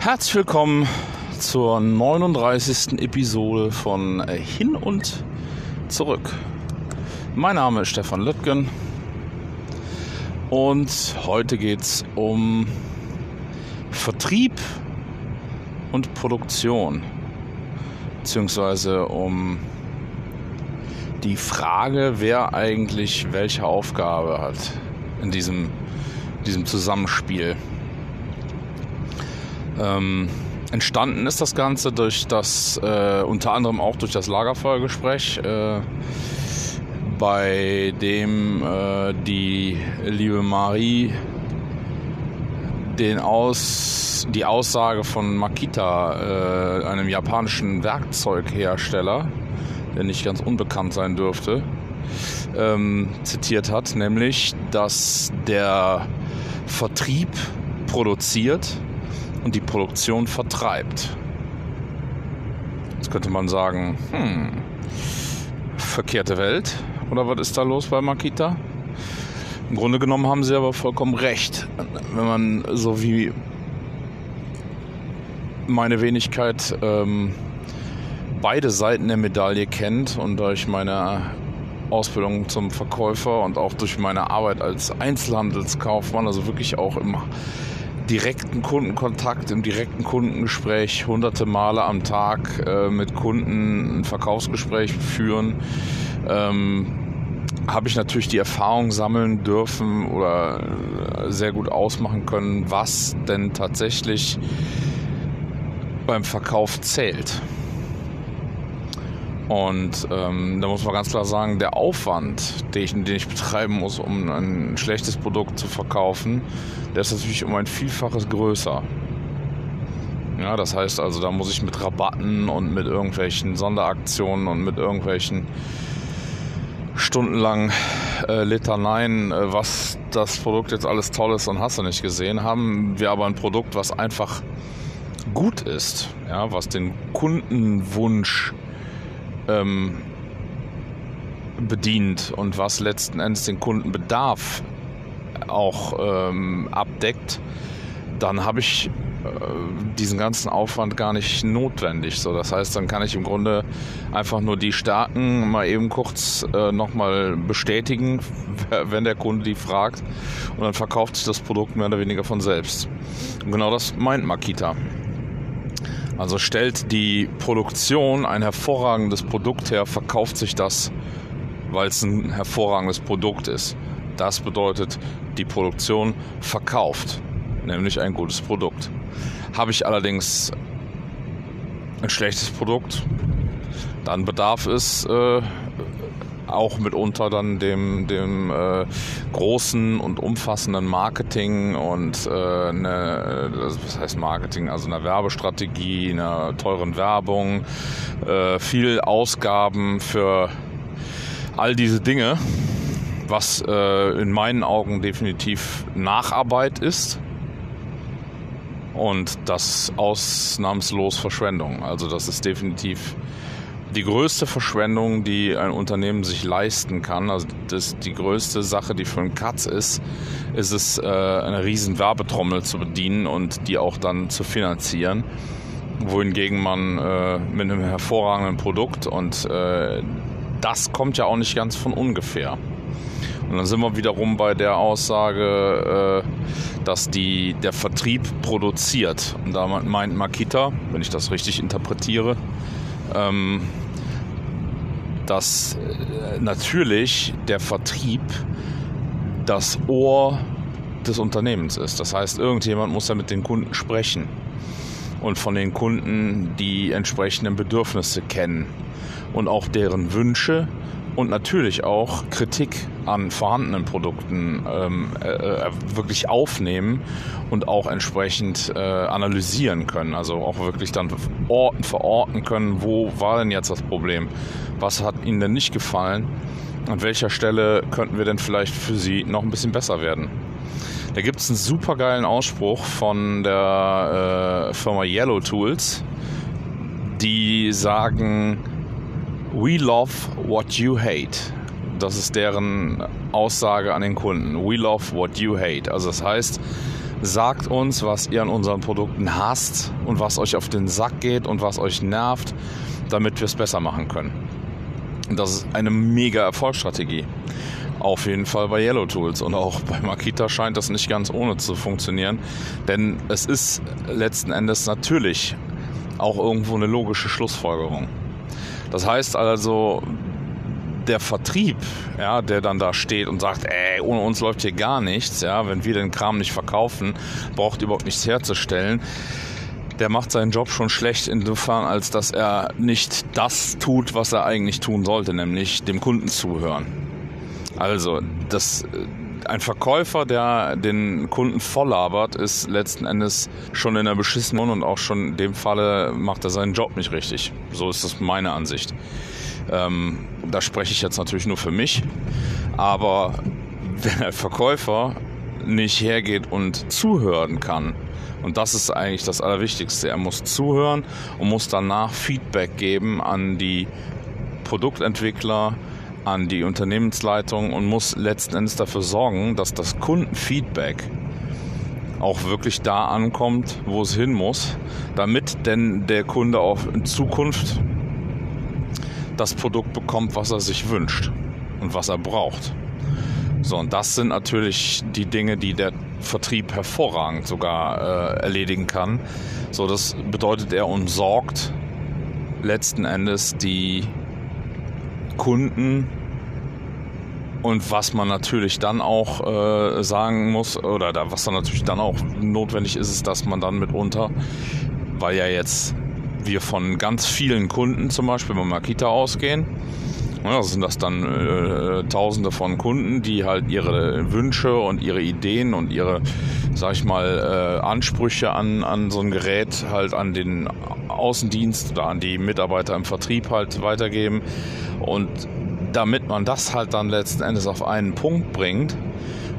Herzlich willkommen zur 39. Episode von Hin und Zurück. Mein Name ist Stefan Lüttgen und heute geht es um Vertrieb und Produktion, beziehungsweise um die Frage, wer eigentlich welche Aufgabe hat in diesem, diesem Zusammenspiel. Ähm, entstanden ist das Ganze durch das, äh, unter anderem auch durch das Lagerfeuergespräch, äh, bei dem äh, die liebe Marie den Aus, die Aussage von Makita, äh, einem japanischen Werkzeughersteller, der nicht ganz unbekannt sein dürfte, ähm, zitiert hat, nämlich, dass der Vertrieb produziert und die Produktion vertreibt. Jetzt könnte man sagen, hm, verkehrte Welt oder was ist da los bei Makita? Im Grunde genommen haben sie aber vollkommen recht. Wenn man so wie meine Wenigkeit ähm, beide Seiten der Medaille kennt und durch meine Ausbildung zum Verkäufer und auch durch meine Arbeit als Einzelhandelskaufmann, also wirklich auch im direkten Kundenkontakt, im direkten Kundengespräch hunderte Male am Tag äh, mit Kunden ein Verkaufsgespräch führen, ähm, habe ich natürlich die Erfahrung sammeln dürfen oder äh, sehr gut ausmachen können, was denn tatsächlich beim Verkauf zählt. Und ähm, da muss man ganz klar sagen, der Aufwand, den ich, den ich betreiben muss, um ein schlechtes Produkt zu verkaufen, der ist natürlich um ein Vielfaches größer. Ja, das heißt also, da muss ich mit Rabatten und mit irgendwelchen Sonderaktionen und mit irgendwelchen stundenlang äh, Litaneien, äh, was das Produkt jetzt alles toll ist und hast du nicht gesehen, haben wir aber ein Produkt, was einfach gut ist, ja, was den Kundenwunsch ähm, bedient und was letzten Endes den Kundenbedarf auch ähm, abdeckt, dann habe ich äh, diesen ganzen Aufwand gar nicht notwendig. So, das heißt, dann kann ich im Grunde einfach nur die Stärken mal eben kurz äh, nochmal bestätigen, wenn der Kunde die fragt. Und dann verkauft sich das Produkt mehr oder weniger von selbst. Und genau das meint Makita. Also stellt die Produktion ein hervorragendes Produkt her, verkauft sich das, weil es ein hervorragendes Produkt ist. Das bedeutet, die Produktion verkauft, nämlich ein gutes Produkt. Habe ich allerdings ein schlechtes Produkt, dann bedarf es äh, auch mitunter dann dem, dem äh, großen und umfassenden Marketing und äh, eine, was heißt Marketing, also einer Werbestrategie, einer teuren Werbung, äh, viel Ausgaben für all diese Dinge, was äh, in meinen Augen definitiv Nacharbeit ist. Und das ausnahmslos Verschwendung. Also das ist definitiv die größte Verschwendung, die ein Unternehmen sich leisten kann, also das, die größte Sache, die für einen Katz ist, ist es, äh, eine riesen Werbetrommel zu bedienen und die auch dann zu finanzieren. Wohingegen man äh, mit einem hervorragenden Produkt und äh, das kommt ja auch nicht ganz von ungefähr. Und dann sind wir wiederum bei der Aussage, äh, dass die, der Vertrieb produziert. Und da meint Makita, wenn ich das richtig interpretiere, ähm, dass äh, natürlich der Vertrieb das Ohr des Unternehmens ist. Das heißt, irgendjemand muss ja mit den Kunden sprechen und von den Kunden die entsprechenden Bedürfnisse kennen und auch deren Wünsche und natürlich auch Kritik an vorhandenen Produkten ähm, äh, äh, wirklich aufnehmen und auch entsprechend äh, analysieren können. Also auch wirklich dann orten, verorten können, wo war denn jetzt das Problem? Was hat Ihnen denn nicht gefallen? An welcher Stelle könnten wir denn vielleicht für Sie noch ein bisschen besser werden? Da gibt es einen super geilen Ausspruch von der äh, Firma Yellow Tools, die sagen, We love what you hate. Das ist deren Aussage an den Kunden. We love what you hate. Also das heißt, sagt uns, was ihr an unseren Produkten hasst und was euch auf den Sack geht und was euch nervt, damit wir es besser machen können. Das ist eine mega Erfolgsstrategie. Auf jeden Fall bei Yellow Tools und auch bei Makita scheint das nicht ganz ohne zu funktionieren, denn es ist letzten Endes natürlich auch irgendwo eine logische Schlussfolgerung. Das heißt also, der Vertrieb, ja, der dann da steht und sagt, ey, ohne uns läuft hier gar nichts, ja, wenn wir den Kram nicht verkaufen, braucht überhaupt nichts herzustellen, der macht seinen Job schon schlecht insofern, als dass er nicht das tut, was er eigentlich tun sollte, nämlich dem Kunden zuhören. Also, das, ein Verkäufer, der den Kunden volllabert, ist letzten Endes schon in der beschissenen und auch schon in dem Falle macht er seinen Job nicht richtig. So ist das meine Ansicht. Ähm, da spreche ich jetzt natürlich nur für mich, aber wenn der Verkäufer nicht hergeht und zuhören kann, und das ist eigentlich das Allerwichtigste, er muss zuhören und muss danach Feedback geben an die Produktentwickler, an die Unternehmensleitung und muss letzten Endes dafür sorgen, dass das Kundenfeedback auch wirklich da ankommt, wo es hin muss, damit denn der Kunde auch in Zukunft das Produkt bekommt, was er sich wünscht und was er braucht. So, und das sind natürlich die Dinge, die der Vertrieb hervorragend sogar äh, erledigen kann. So, das bedeutet, er umsorgt letzten Endes die Kunden und was man natürlich dann auch äh, sagen muss, oder da, was dann natürlich dann auch notwendig ist, ist, dass man dann mitunter, weil ja jetzt wir von ganz vielen Kunden zum Beispiel bei Makita ausgehen. Ja, sind das dann äh, Tausende von Kunden, die halt ihre Wünsche und ihre Ideen und ihre, sag ich mal, äh, Ansprüche an, an so ein Gerät halt an den Außendienst oder an die Mitarbeiter im Vertrieb halt weitergeben. Und damit man das halt dann letzten Endes auf einen Punkt bringt,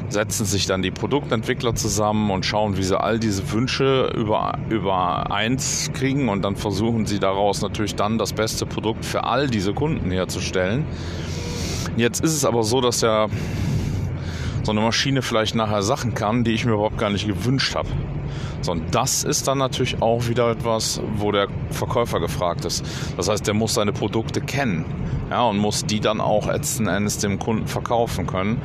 setzen sich dann die Produktentwickler zusammen und schauen, wie sie all diese Wünsche über, über eins kriegen und dann versuchen sie daraus natürlich dann das beste Produkt für all diese Kunden herzustellen. Jetzt ist es aber so, dass ja so eine Maschine vielleicht nachher Sachen kann, die ich mir überhaupt gar nicht gewünscht habe. Und das ist dann natürlich auch wieder etwas, wo der Verkäufer gefragt ist. Das heißt, der muss seine Produkte kennen ja, und muss die dann auch letzten Endes dem Kunden verkaufen können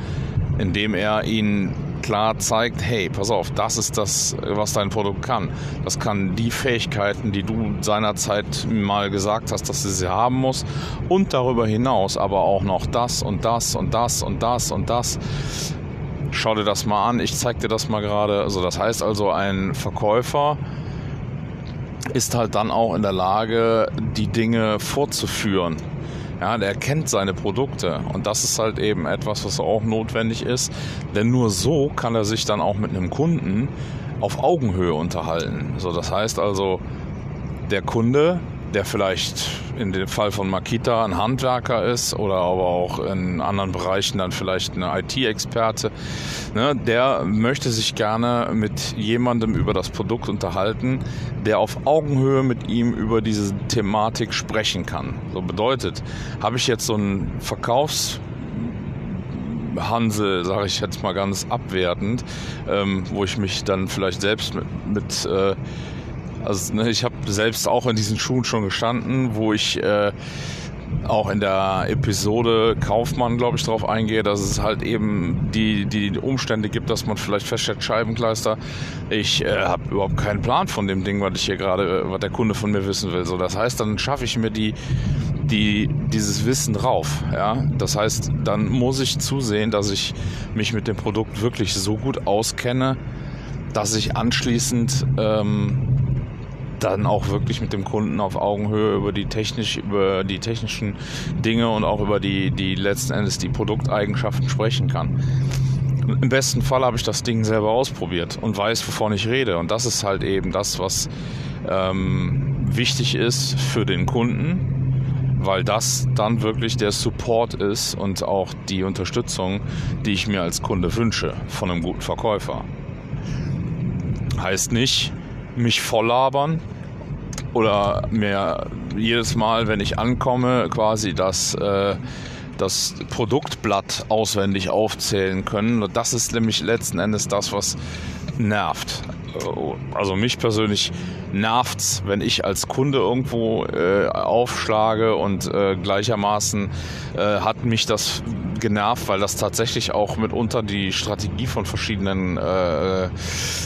indem er ihnen klar zeigt, hey, pass auf, das ist das, was dein Produkt kann. Das kann die Fähigkeiten, die du seinerzeit mal gesagt hast, dass du sie haben muss und darüber hinaus aber auch noch das und das und das und das und das. Schau dir das mal an, ich zeig dir das mal gerade. Also das heißt also, ein Verkäufer ist halt dann auch in der Lage, die Dinge fortzuführen ja, der kennt seine Produkte und das ist halt eben etwas, was auch notwendig ist, denn nur so kann er sich dann auch mit einem Kunden auf Augenhöhe unterhalten. So, das heißt also, der Kunde der vielleicht in dem Fall von Makita ein Handwerker ist oder aber auch in anderen Bereichen dann vielleicht eine IT-Experte, ne, der möchte sich gerne mit jemandem über das Produkt unterhalten, der auf Augenhöhe mit ihm über diese Thematik sprechen kann. So bedeutet, habe ich jetzt so einen Verkaufs Hansel, sage ich jetzt mal ganz abwertend, ähm, wo ich mich dann vielleicht selbst mit, mit äh, also ne, ich habe selbst auch in diesen Schuhen schon gestanden, wo ich äh, auch in der Episode Kaufmann, glaube ich, darauf eingehe, dass es halt eben die, die Umstände gibt, dass man vielleicht feststellt, Scheibenkleister, ich äh, habe überhaupt keinen Plan von dem Ding, was ich hier gerade, was der Kunde von mir wissen will. So, das heißt, dann schaffe ich mir die, die, dieses Wissen drauf. Ja? Das heißt, dann muss ich zusehen, dass ich mich mit dem Produkt wirklich so gut auskenne, dass ich anschließend ähm, dann auch wirklich mit dem Kunden auf Augenhöhe über die technisch, über die technischen Dinge und auch über die, die letzten Endes die Produkteigenschaften sprechen kann. Im besten Fall habe ich das Ding selber ausprobiert und weiß, wovon ich rede. Und das ist halt eben das, was ähm, wichtig ist für den Kunden, weil das dann wirklich der Support ist und auch die Unterstützung, die ich mir als Kunde wünsche von einem guten Verkäufer. Heißt nicht, mich volllabern, oder mir jedes Mal, wenn ich ankomme, quasi das, äh, das Produktblatt auswendig aufzählen können. Das ist nämlich letzten Endes das, was nervt. Also mich persönlich nervt's, wenn ich als Kunde irgendwo äh, aufschlage und äh, gleichermaßen äh, hat mich das genervt, weil das tatsächlich auch mitunter die Strategie von verschiedenen äh,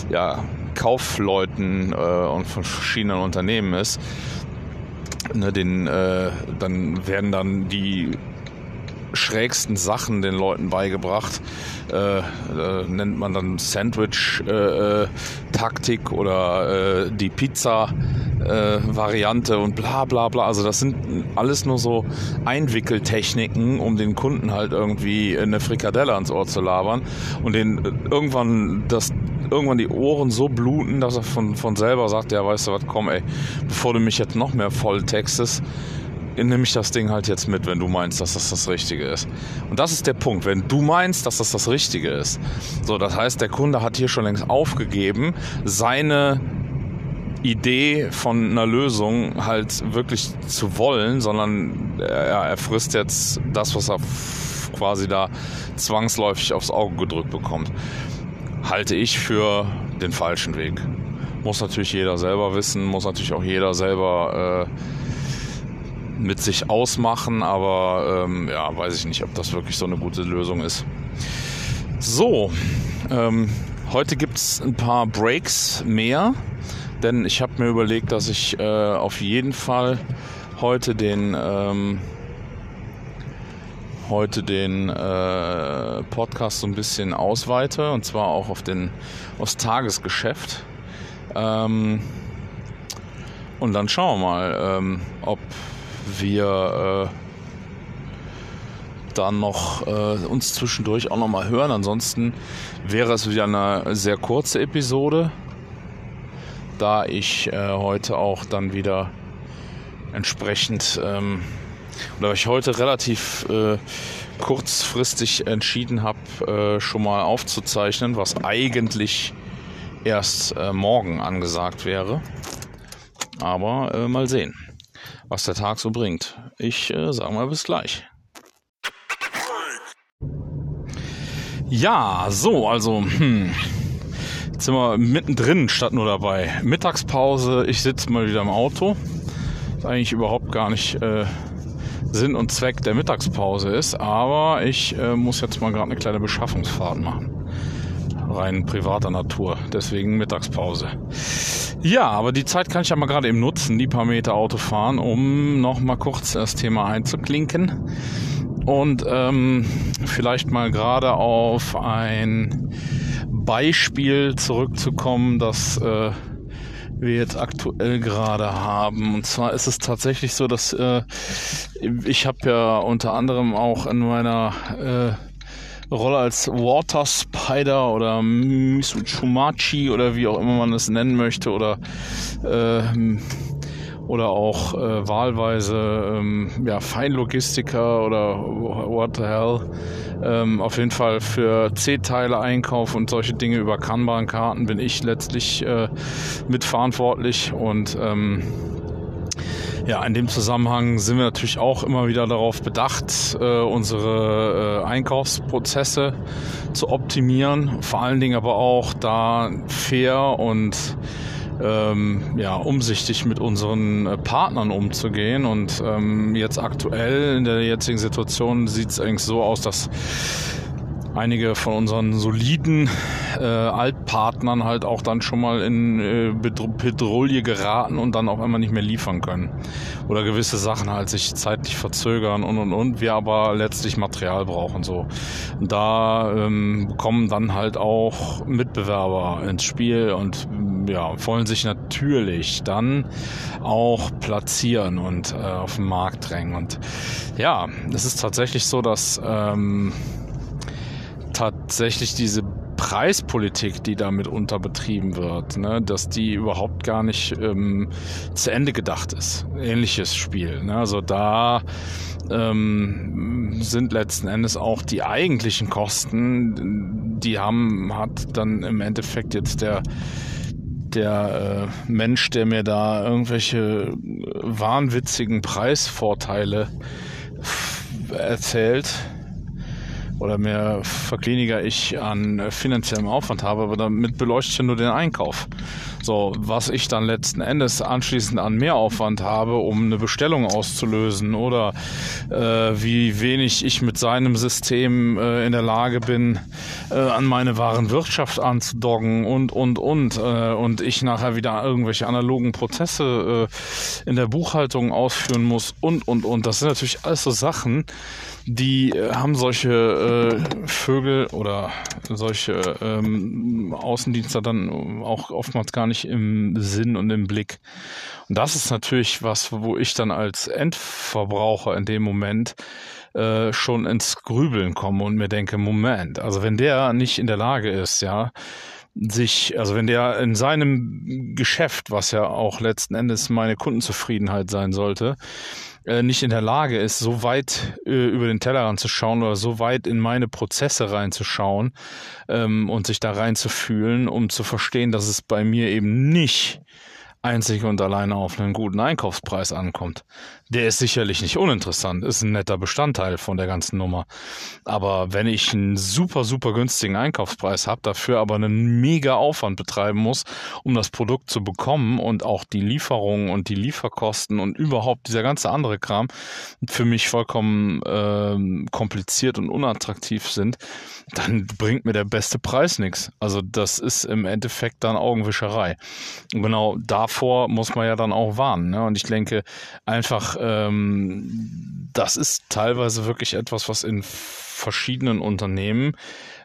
ja, Kaufleuten äh, und von verschiedenen Unternehmen ist. Ne, den, äh, dann werden dann die schrägsten Sachen den Leuten beigebracht. Äh, äh, nennt man dann Sandwich-Taktik äh, oder äh, die Pizza-Variante und bla bla bla. Also das sind alles nur so Einwickeltechniken, um den Kunden halt irgendwie eine Frikadelle ans Ohr zu labern und den irgendwann das irgendwann die Ohren so bluten, dass er von, von selber sagt, ja, weißt du was, komm ey, bevor du mich jetzt noch mehr voll textest, nehme ich das Ding halt jetzt mit, wenn du meinst, dass das das Richtige ist. Und das ist der Punkt, wenn du meinst, dass das das Richtige ist. So, das heißt, der Kunde hat hier schon längst aufgegeben, seine Idee von einer Lösung halt wirklich zu wollen, sondern er, er frisst jetzt das, was er quasi da zwangsläufig aufs Auge gedrückt bekommt. Halte ich für den falschen Weg. Muss natürlich jeder selber wissen, muss natürlich auch jeder selber äh, mit sich ausmachen, aber ähm, ja, weiß ich nicht, ob das wirklich so eine gute Lösung ist. So, ähm, heute gibt es ein paar Breaks mehr, denn ich habe mir überlegt, dass ich äh, auf jeden Fall heute den ähm, heute den äh, Podcast so ein bisschen ausweite und zwar auch auf den aufs Tagesgeschäft. Ähm, und dann schauen wir mal, ähm, ob wir äh, dann noch äh, uns zwischendurch auch noch mal hören. Ansonsten wäre es wieder eine sehr kurze Episode, da ich äh, heute auch dann wieder entsprechend ähm, oder ich heute relativ äh, kurzfristig entschieden habe, äh, schon mal aufzuzeichnen, was eigentlich erst äh, morgen angesagt wäre. Aber äh, mal sehen was der Tag so bringt. Ich äh, sage mal bis gleich. Ja, so, also, hm. Jetzt sind wir mittendrin statt nur dabei. Mittagspause, ich sitze mal wieder im Auto. Was eigentlich überhaupt gar nicht äh, Sinn und Zweck der Mittagspause ist, aber ich äh, muss jetzt mal gerade eine kleine Beschaffungsfahrt machen rein privater Natur. Deswegen Mittagspause. Ja, aber die Zeit kann ich ja mal gerade eben nutzen, die paar Meter Auto fahren, um noch mal kurz das Thema einzuklinken und ähm, vielleicht mal gerade auf ein Beispiel zurückzukommen, das äh, wir jetzt aktuell gerade haben. Und zwar ist es tatsächlich so, dass äh, ich habe ja unter anderem auch in meiner äh, Rolle als Water Spider oder Mitsuchumachi oder wie auch immer man es nennen möchte oder äh, oder auch äh, wahlweise ähm, ja, Feinlogistiker oder what the hell. Ähm, auf jeden Fall für C-Teile Einkauf und solche Dinge über Kanban-Karten bin ich letztlich äh, mitverantwortlich und ähm, ja, in dem Zusammenhang sind wir natürlich auch immer wieder darauf bedacht, äh, unsere äh, Einkaufsprozesse zu optimieren, vor allen Dingen aber auch da fair und ähm, ja, umsichtig mit unseren äh, Partnern umzugehen. Und ähm, jetzt aktuell in der jetzigen Situation sieht es eigentlich so aus, dass einige von unseren soliden äh, Altpartnern halt auch dann schon mal in äh, Petrouille geraten und dann auch immer nicht mehr liefern können. Oder gewisse Sachen halt sich zeitlich verzögern und und und, wir aber letztlich Material brauchen so. Da ähm, kommen dann halt auch Mitbewerber ins Spiel und ja, wollen sich natürlich dann auch platzieren und äh, auf den Markt drängen. Und ja, es ist tatsächlich so, dass ähm, tatsächlich diese Preispolitik, die damit unterbetrieben wird, ne, dass die überhaupt gar nicht ähm, zu Ende gedacht ist. Ähnliches Spiel. Ne? Also da ähm, sind letzten Endes auch die eigentlichen Kosten, die haben, hat dann im Endeffekt jetzt der der äh, Mensch, der mir da irgendwelche wahnwitzigen Preisvorteile erzählt, oder mehr verkliniger ich an finanziellem Aufwand habe, aber damit beleuchte ich ja nur den Einkauf. So, was ich dann letzten Endes anschließend an Mehraufwand habe, um eine Bestellung auszulösen oder äh, wie wenig ich mit seinem System äh, in der Lage bin, äh, an meine wahren Wirtschaft anzudoggen und, und, und. Äh, und ich nachher wieder irgendwelche analogen Prozesse äh, in der Buchhaltung ausführen muss und, und, und. Das sind natürlich alles so Sachen, die äh, haben solche äh, Vögel oder solche ähm, Außendienste dann auch oftmals gar nicht im Sinn und im Blick. Und das ist natürlich was, wo ich dann als Endverbraucher in dem Moment äh, schon ins Grübeln komme und mir denke, Moment, also wenn der nicht in der Lage ist, ja, sich, also wenn der in seinem Geschäft, was ja auch letzten Endes meine Kundenzufriedenheit sein sollte, äh, nicht in der Lage ist, so weit äh, über den Tellerrand zu schauen oder so weit in meine Prozesse reinzuschauen ähm, und sich da reinzufühlen, um zu verstehen, dass es bei mir eben nicht einzig und alleine auf einen guten Einkaufspreis ankommt. Der ist sicherlich nicht uninteressant, ist ein netter Bestandteil von der ganzen Nummer. Aber wenn ich einen super, super günstigen Einkaufspreis habe, dafür aber einen mega Aufwand betreiben muss, um das Produkt zu bekommen und auch die Lieferung und die Lieferkosten und überhaupt dieser ganze andere Kram für mich vollkommen äh, kompliziert und unattraktiv sind, dann bringt mir der beste Preis nichts. Also das ist im Endeffekt dann Augenwischerei. Und genau davor muss man ja dann auch warnen. Ne? Und ich denke einfach ähm, das ist teilweise wirklich etwas, was in verschiedenen Unternehmen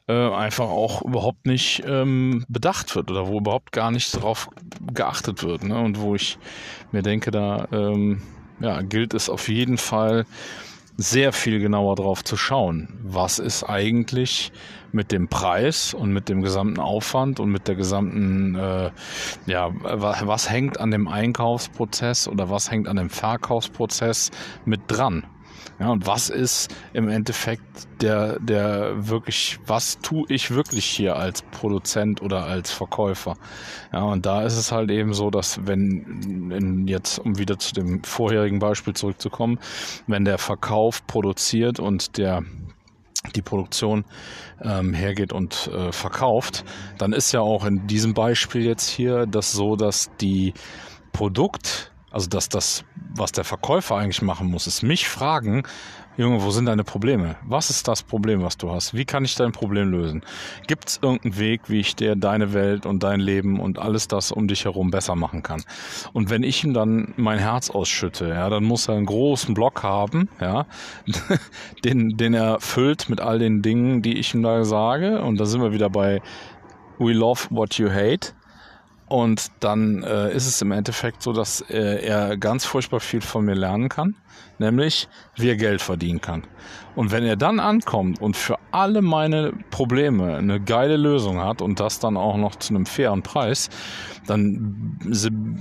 äh, einfach auch überhaupt nicht ähm, bedacht wird oder wo überhaupt gar nicht darauf geachtet wird. Ne? Und wo ich mir denke, da ähm, ja, gilt es auf jeden Fall sehr viel genauer drauf zu schauen. Was ist eigentlich mit dem Preis und mit dem gesamten Aufwand und mit der gesamten, äh, ja, was, was hängt an dem Einkaufsprozess oder was hängt an dem Verkaufsprozess mit dran? Ja, und was ist im Endeffekt der, der wirklich, was tue ich wirklich hier als Produzent oder als Verkäufer? Ja, und da ist es halt eben so, dass wenn, in jetzt, um wieder zu dem vorherigen Beispiel zurückzukommen, wenn der Verkauf produziert und der die Produktion ähm, hergeht und äh, verkauft, dann ist ja auch in diesem Beispiel jetzt hier das so, dass die Produkt, also dass das, was der Verkäufer eigentlich machen muss, ist mich fragen, Junge, wo sind deine Probleme? Was ist das Problem, was du hast? Wie kann ich dein Problem lösen? Gibt es irgendeinen Weg, wie ich dir deine Welt und dein Leben und alles das um dich herum besser machen kann? Und wenn ich ihm dann mein Herz ausschütte, ja, dann muss er einen großen Block haben, ja, den, den er füllt mit all den Dingen, die ich ihm da sage. Und da sind wir wieder bei We love what you hate. Und dann äh, ist es im Endeffekt so, dass äh, er ganz furchtbar viel von mir lernen kann, nämlich wie er Geld verdienen kann. Und wenn er dann ankommt und für alle meine Probleme eine geile Lösung hat und das dann auch noch zu einem fairen Preis, dann,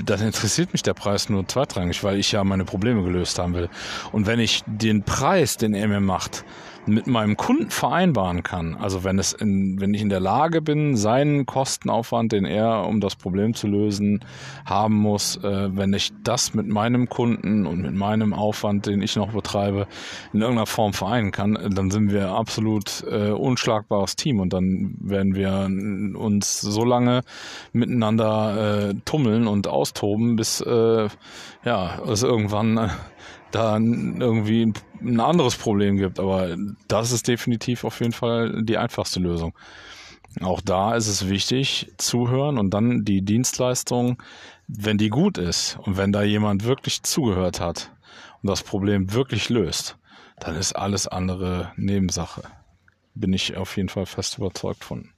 dann interessiert mich der Preis nur zweitrangig, weil ich ja meine Probleme gelöst haben will. Und wenn ich den Preis, den er mir macht, mit meinem Kunden vereinbaren kann, also wenn es in, wenn ich in der Lage bin, seinen Kostenaufwand, den er, um das Problem zu lösen, haben muss, äh, wenn ich das mit meinem Kunden und mit meinem Aufwand, den ich noch betreibe, in irgendeiner Form vereinen kann, dann sind wir absolut äh, unschlagbares Team und dann werden wir uns so lange miteinander äh, tummeln und austoben, bis äh, ja es irgendwann äh, da irgendwie ein anderes Problem gibt. Aber das ist definitiv auf jeden Fall die einfachste Lösung. Auch da ist es wichtig, zuhören und dann die Dienstleistung, wenn die gut ist und wenn da jemand wirklich zugehört hat und das Problem wirklich löst, dann ist alles andere Nebensache. Bin ich auf jeden Fall fest überzeugt von.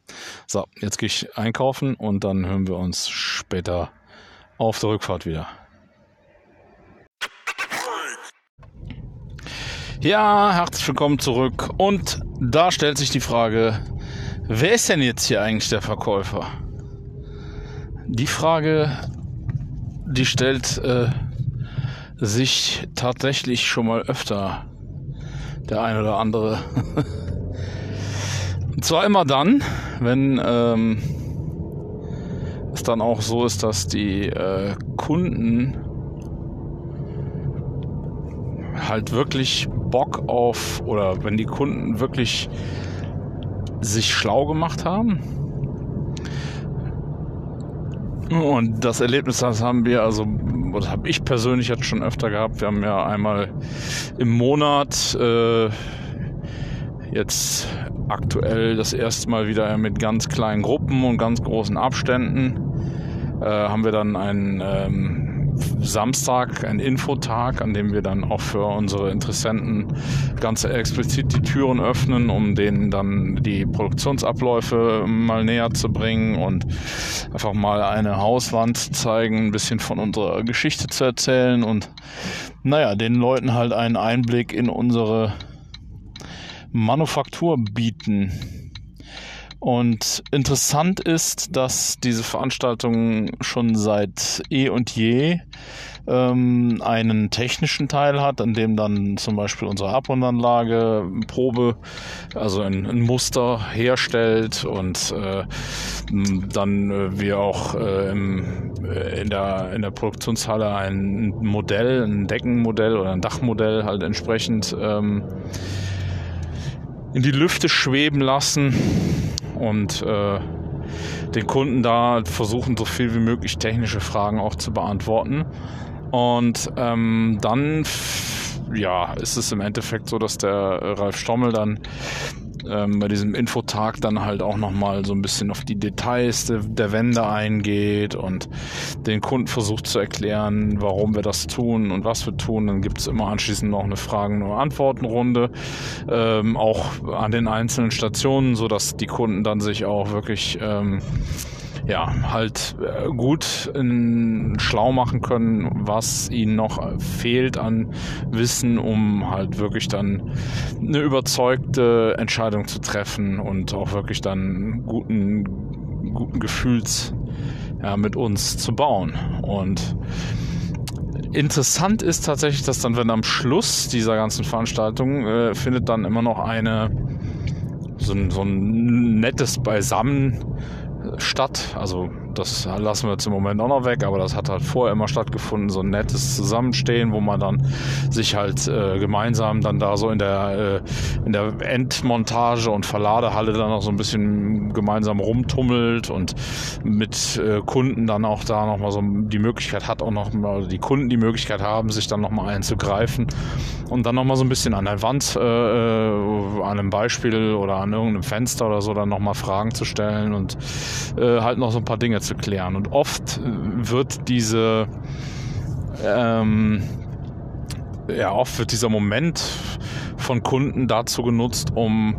So, jetzt gehe ich einkaufen und dann hören wir uns später auf der Rückfahrt wieder. Ja, herzlich willkommen zurück. Und da stellt sich die Frage, wer ist denn jetzt hier eigentlich der Verkäufer? Die Frage, die stellt äh, sich tatsächlich schon mal öfter der ein oder andere. Und zwar immer dann, wenn ähm, es dann auch so ist, dass die äh, Kunden halt wirklich Bock auf oder wenn die Kunden wirklich sich schlau gemacht haben. Und das Erlebnis, das haben wir, also, das habe ich persönlich jetzt schon öfter gehabt. Wir haben ja einmal im Monat äh, jetzt aktuell das erste Mal wieder mit ganz kleinen Gruppen und ganz großen Abständen äh, haben wir dann einen ähm, Samstag ein Infotag, an dem wir dann auch für unsere Interessenten ganz explizit die Türen öffnen, um denen dann die Produktionsabläufe mal näher zu bringen und einfach mal eine Hauswand zeigen, ein bisschen von unserer Geschichte zu erzählen und naja, den Leuten halt einen Einblick in unsere Manufaktur bieten. Und interessant ist, dass diese Veranstaltung schon seit eh und je ähm, einen technischen Teil hat, an dem dann zum Beispiel unsere Abbundanlage Probe, also ein, ein Muster herstellt und äh, dann äh, wir auch äh, im, äh, in, der, in der Produktionshalle ein Modell, ein Deckenmodell oder ein Dachmodell halt entsprechend ähm, in die Lüfte schweben lassen und äh, den Kunden da versuchen, so viel wie möglich technische Fragen auch zu beantworten. Und ähm, dann ja, ist es im Endeffekt so, dass der Ralf Stommel dann ähm, bei diesem Infotag dann halt auch nochmal so ein bisschen auf die Details de, der Wände eingeht und den Kunden versucht zu erklären, warum wir das tun und was wir tun. Dann gibt es immer anschließend noch eine Fragen- und Antwortenrunde, ähm, auch an den einzelnen Stationen, sodass die Kunden dann sich auch wirklich ähm, ja, halt äh, gut in, schlau machen können, was ihnen noch fehlt an Wissen, um halt wirklich dann eine überzeugte Entscheidung zu treffen und auch wirklich dann guten, guten Gefühls ja, mit uns zu bauen. Und interessant ist tatsächlich, dass dann, wenn am Schluss dieser ganzen Veranstaltung äh, findet dann immer noch eine so ein, so ein nettes Beisammen statt. Also das lassen wir jetzt im Moment auch noch weg, aber das hat halt vorher immer stattgefunden, so ein nettes Zusammenstehen, wo man dann sich halt äh, gemeinsam dann da so in der, äh, in der Endmontage und Verladehalle dann noch so ein bisschen gemeinsam rumtummelt und mit äh, Kunden dann auch da nochmal so die Möglichkeit hat, auch noch mal die Kunden die Möglichkeit haben, sich dann nochmal einzugreifen und dann nochmal so ein bisschen an der Wand, äh, äh, an einem Beispiel oder an irgendeinem Fenster oder so dann nochmal Fragen zu stellen und äh, halt noch so ein paar Dinge zu klären. Und oft äh, wird diese, ähm, ja, oft wird dieser Moment von Kunden dazu genutzt, um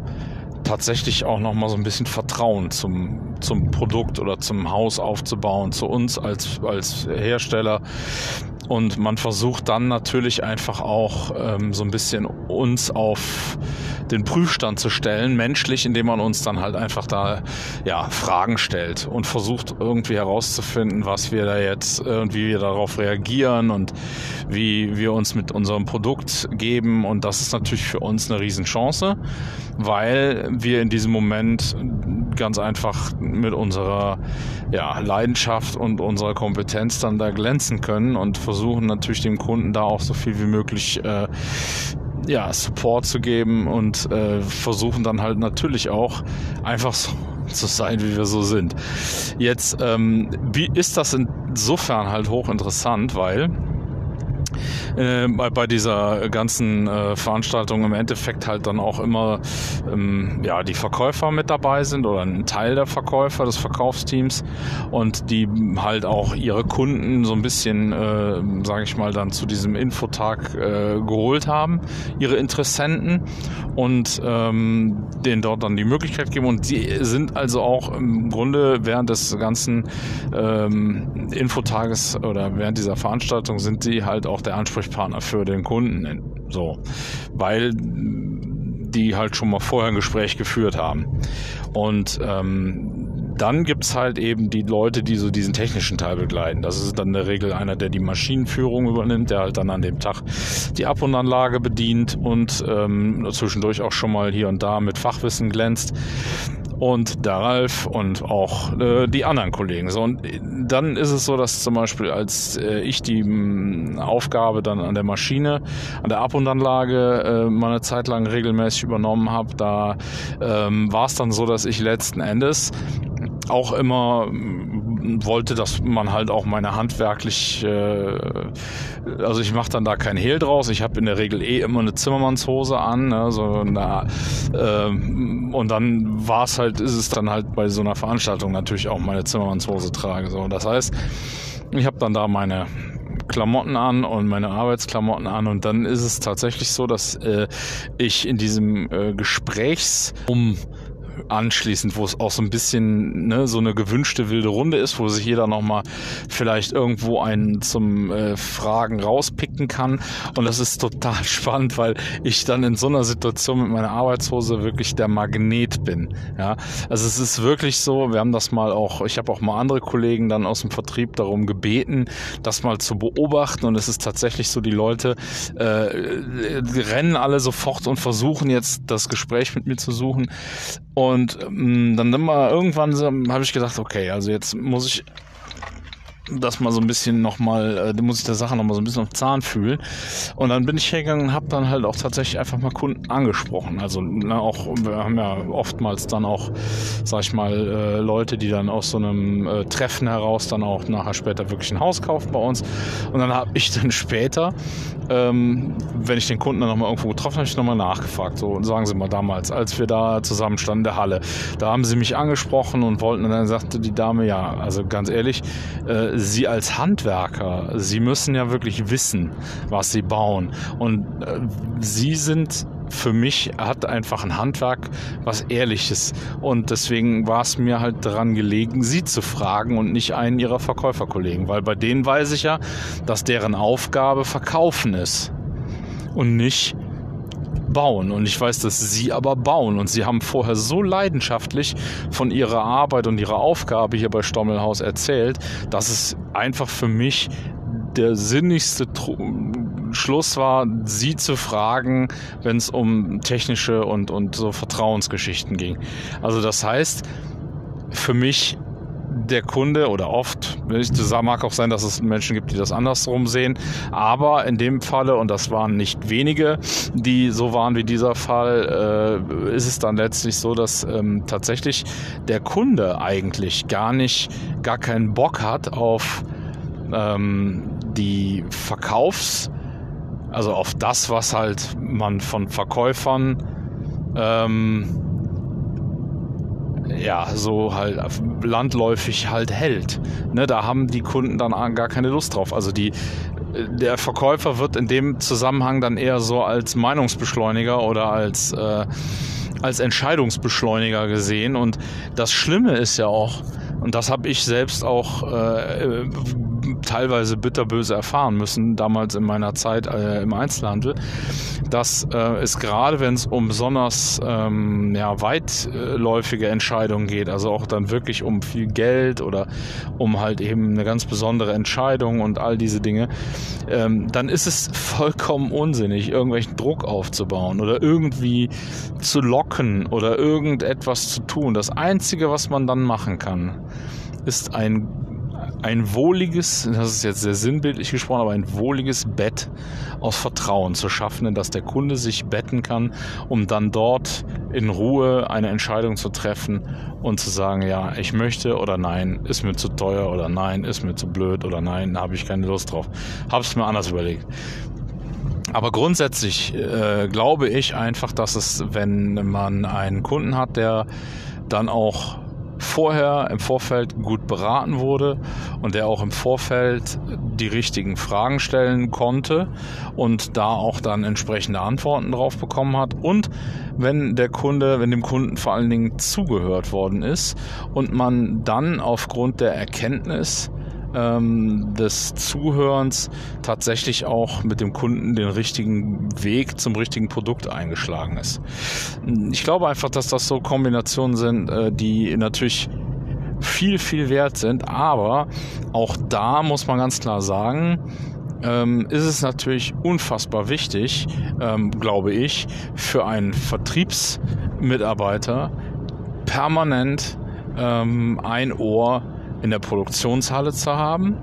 tatsächlich auch noch mal so ein bisschen Vertrauen zum, zum Produkt oder zum Haus aufzubauen, zu uns als, als Hersteller. Und man versucht dann natürlich einfach auch ähm, so ein bisschen uns auf den Prüfstand zu stellen, menschlich, indem man uns dann halt einfach da ja Fragen stellt und versucht irgendwie herauszufinden, was wir da jetzt und wie wir darauf reagieren und wie wir uns mit unserem Produkt geben. Und das ist natürlich für uns eine Riesenchance, weil wir in diesem Moment ganz einfach mit unserer ja, Leidenschaft und unserer Kompetenz dann da glänzen können und versuchen natürlich dem Kunden da auch so viel wie möglich äh, ja, Support zu geben und äh, versuchen dann halt natürlich auch einfach so zu sein, wie wir so sind. Jetzt ähm, wie ist das insofern halt hochinteressant, weil äh, bei, bei dieser ganzen äh, Veranstaltung im Endeffekt halt dann auch immer ähm, ja, die Verkäufer mit dabei sind oder ein Teil der Verkäufer des Verkaufsteams und die halt auch ihre Kunden so ein bisschen, äh, sage ich mal, dann zu diesem Infotag äh, geholt haben, ihre Interessenten und ähm, denen dort dann die Möglichkeit geben. Und sie sind also auch im Grunde während des ganzen ähm, Infotages oder während dieser Veranstaltung sind sie halt auch der Ansprechpartner für den Kunden. So, weil die halt schon mal vorher ein Gespräch geführt haben. Und ähm, dann gibt's halt eben die Leute, die so diesen technischen Teil begleiten. Das ist dann in der Regel einer, der die Maschinenführung übernimmt, der halt dann an dem Tag die Ab- und Anlage bedient und ähm, zwischendurch auch schon mal hier und da mit Fachwissen glänzt. Und der Ralf und auch äh, die anderen Kollegen. So, und dann ist es so, dass zum Beispiel, als äh, ich die mh, Aufgabe dann an der Maschine, an der Ab- und Anlage äh, mal eine Zeit lang regelmäßig übernommen habe, da ähm, war es dann so, dass ich letzten Endes auch immer wollte, dass man halt auch meine handwerklich, äh, also ich mache dann da kein Hehl draus. Ich habe in der Regel eh immer eine Zimmermannshose an, ne, so eine, äh, und dann war es halt, ist es dann halt bei so einer Veranstaltung natürlich auch meine Zimmermannshose trage. So, das heißt, ich habe dann da meine Klamotten an und meine Arbeitsklamotten an und dann ist es tatsächlich so, dass äh, ich in diesem äh, Gesprächs um anschließend, wo es auch so ein bisschen ne, so eine gewünschte wilde Runde ist, wo sich jeder nochmal vielleicht irgendwo einen zum äh, Fragen rauspicken kann. Und das ist total spannend, weil ich dann in so einer Situation mit meiner Arbeitshose wirklich der Magnet bin. Ja, also es ist wirklich so, wir haben das mal auch, ich habe auch mal andere Kollegen dann aus dem Vertrieb darum gebeten, das mal zu beobachten. Und es ist tatsächlich so, die Leute äh, rennen alle sofort und versuchen jetzt das Gespräch mit mir zu suchen. Und ähm, dann immer irgendwann habe ich gedacht, okay, also jetzt muss ich das mal so ein bisschen nochmal, äh, muss ich der Sache nochmal so ein bisschen auf Zahn fühlen. Und dann bin ich hergegangen und habe dann halt auch tatsächlich einfach mal Kunden angesprochen. Also na, auch, wir haben ja oftmals dann auch, sag ich mal, äh, Leute, die dann aus so einem äh, Treffen heraus dann auch nachher später wirklich ein Haus kaufen bei uns. Und dann habe ich dann später, ähm, wenn ich den Kunden dann nochmal irgendwo getroffen habe, ich nochmal nachgefragt. So, sagen Sie mal damals, als wir da zusammen standen in der Halle, da haben sie mich angesprochen und wollten, und dann sagte die Dame, ja, also ganz ehrlich, äh, Sie als Handwerker, Sie müssen ja wirklich wissen, was Sie bauen. Und äh, Sie sind für mich hat einfach ein Handwerk was Ehrliches. Und deswegen war es mir halt daran gelegen, sie zu fragen und nicht einen ihrer Verkäuferkollegen. Weil bei denen weiß ich ja, dass deren Aufgabe verkaufen ist. Und nicht bauen. Und ich weiß, dass sie aber bauen. Und sie haben vorher so leidenschaftlich von ihrer Arbeit und ihrer Aufgabe hier bei Stommelhaus erzählt, dass es einfach für mich der sinnigste Schluss war, sie zu fragen, wenn es um technische und, und so Vertrauensgeschichten ging. Also das heißt, für mich der Kunde oder oft, es mag auch sein, dass es Menschen gibt, die das andersrum sehen, aber in dem Falle, und das waren nicht wenige, die so waren wie dieser Fall, äh, ist es dann letztlich so, dass ähm, tatsächlich der Kunde eigentlich gar nicht, gar keinen Bock hat auf ähm, die Verkaufs- also auf das, was halt man von Verkäufern ähm, ja, so halt landläufig halt hält. Ne, da haben die Kunden dann gar keine Lust drauf. Also die, der Verkäufer wird in dem Zusammenhang dann eher so als Meinungsbeschleuniger oder als, äh, als Entscheidungsbeschleuniger gesehen. Und das Schlimme ist ja auch, und das habe ich selbst auch äh, teilweise bitterböse erfahren müssen, damals in meiner Zeit äh, im Einzelhandel, dass äh, es gerade, wenn es um besonders ähm, ja, weitläufige Entscheidungen geht, also auch dann wirklich um viel Geld oder um halt eben eine ganz besondere Entscheidung und all diese Dinge, ähm, dann ist es vollkommen unsinnig, irgendwelchen Druck aufzubauen oder irgendwie zu locken oder irgendetwas zu tun. Das Einzige, was man dann machen kann, ist ein ein wohliges, das ist jetzt sehr sinnbildlich gesprochen, aber ein wohliges Bett aus Vertrauen zu schaffen, in das der Kunde sich betten kann, um dann dort in Ruhe eine Entscheidung zu treffen und zu sagen, ja, ich möchte oder nein, ist mir zu teuer oder nein, ist mir zu blöd oder nein, habe ich keine Lust drauf. Habe es mir anders überlegt. Aber grundsätzlich äh, glaube ich einfach, dass es, wenn man einen Kunden hat, der dann auch vorher im Vorfeld gut beraten wurde und der auch im Vorfeld die richtigen Fragen stellen konnte und da auch dann entsprechende Antworten drauf bekommen hat. Und wenn der Kunde, wenn dem Kunden vor allen Dingen zugehört worden ist und man dann aufgrund der Erkenntnis ähm, des Zuhörens tatsächlich auch mit dem Kunden den richtigen Weg zum richtigen Produkt eingeschlagen ist. Ich glaube einfach, dass das so Kombinationen sind, äh, die natürlich viel, viel wert sind, aber auch da muss man ganz klar sagen, ähm, ist es natürlich unfassbar wichtig, ähm, glaube ich, für einen Vertriebsmitarbeiter permanent ähm, ein Ohr in der Produktionshalle zu haben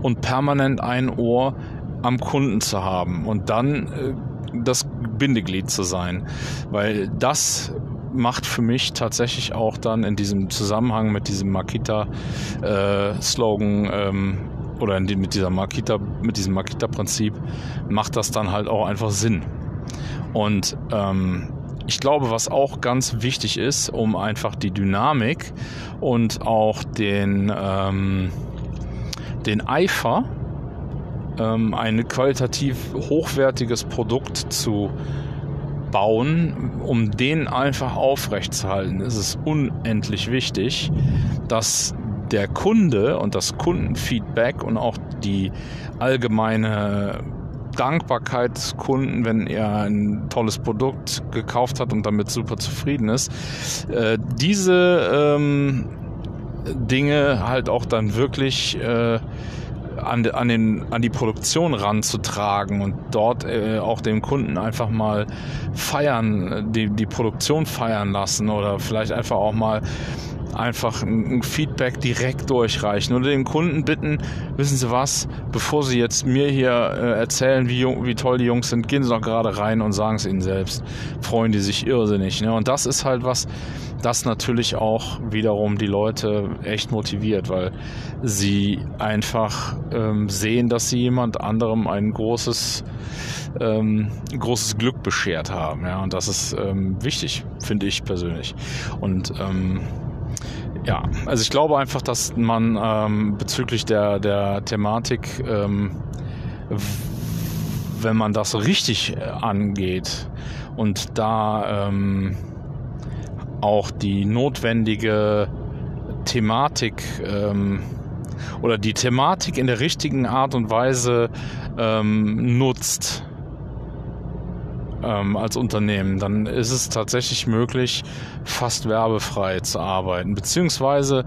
und permanent ein Ohr am Kunden zu haben und dann äh, das Bindeglied zu sein, weil das macht für mich tatsächlich auch dann in diesem Zusammenhang mit diesem Makita-Slogan äh, ähm, oder die, mit dieser Makita, mit diesem Makita-Prinzip macht das dann halt auch einfach Sinn. Und ähm, ich glaube, was auch ganz wichtig ist, um einfach die Dynamik und auch den, ähm, den Eifer, ähm, ein qualitativ hochwertiges Produkt zu bauen, um den einfach aufrechtzuerhalten, ist es unendlich wichtig, dass der Kunde und das Kundenfeedback und auch die allgemeine Dankbarkeit des Kunden, wenn er ein tolles Produkt gekauft hat und damit super zufrieden ist. Äh, diese ähm, Dinge halt auch dann wirklich äh, an, an, den, an die Produktion ranzutragen und dort äh, auch dem Kunden einfach mal feiern, die, die Produktion feiern lassen oder vielleicht einfach auch mal einfach ein Feedback direkt durchreichen oder den Kunden bitten, wissen Sie was, bevor Sie jetzt mir hier äh, erzählen, wie, wie toll die Jungs sind, gehen Sie doch gerade rein und sagen es ihnen selbst. Freuen die sich irrsinnig. Ne? Und das ist halt was, das natürlich auch wiederum die Leute echt motiviert, weil sie einfach ähm, sehen, dass sie jemand anderem ein großes ähm, großes Glück beschert haben. Ja, und das ist ähm, wichtig, finde ich persönlich. Und ähm, ja, also ich glaube einfach, dass man ähm, bezüglich der, der Thematik, ähm, wenn man das richtig angeht und da ähm, auch die notwendige Thematik ähm, oder die Thematik in der richtigen Art und Weise ähm, nutzt, ähm, als Unternehmen, dann ist es tatsächlich möglich, fast werbefrei zu arbeiten. Beziehungsweise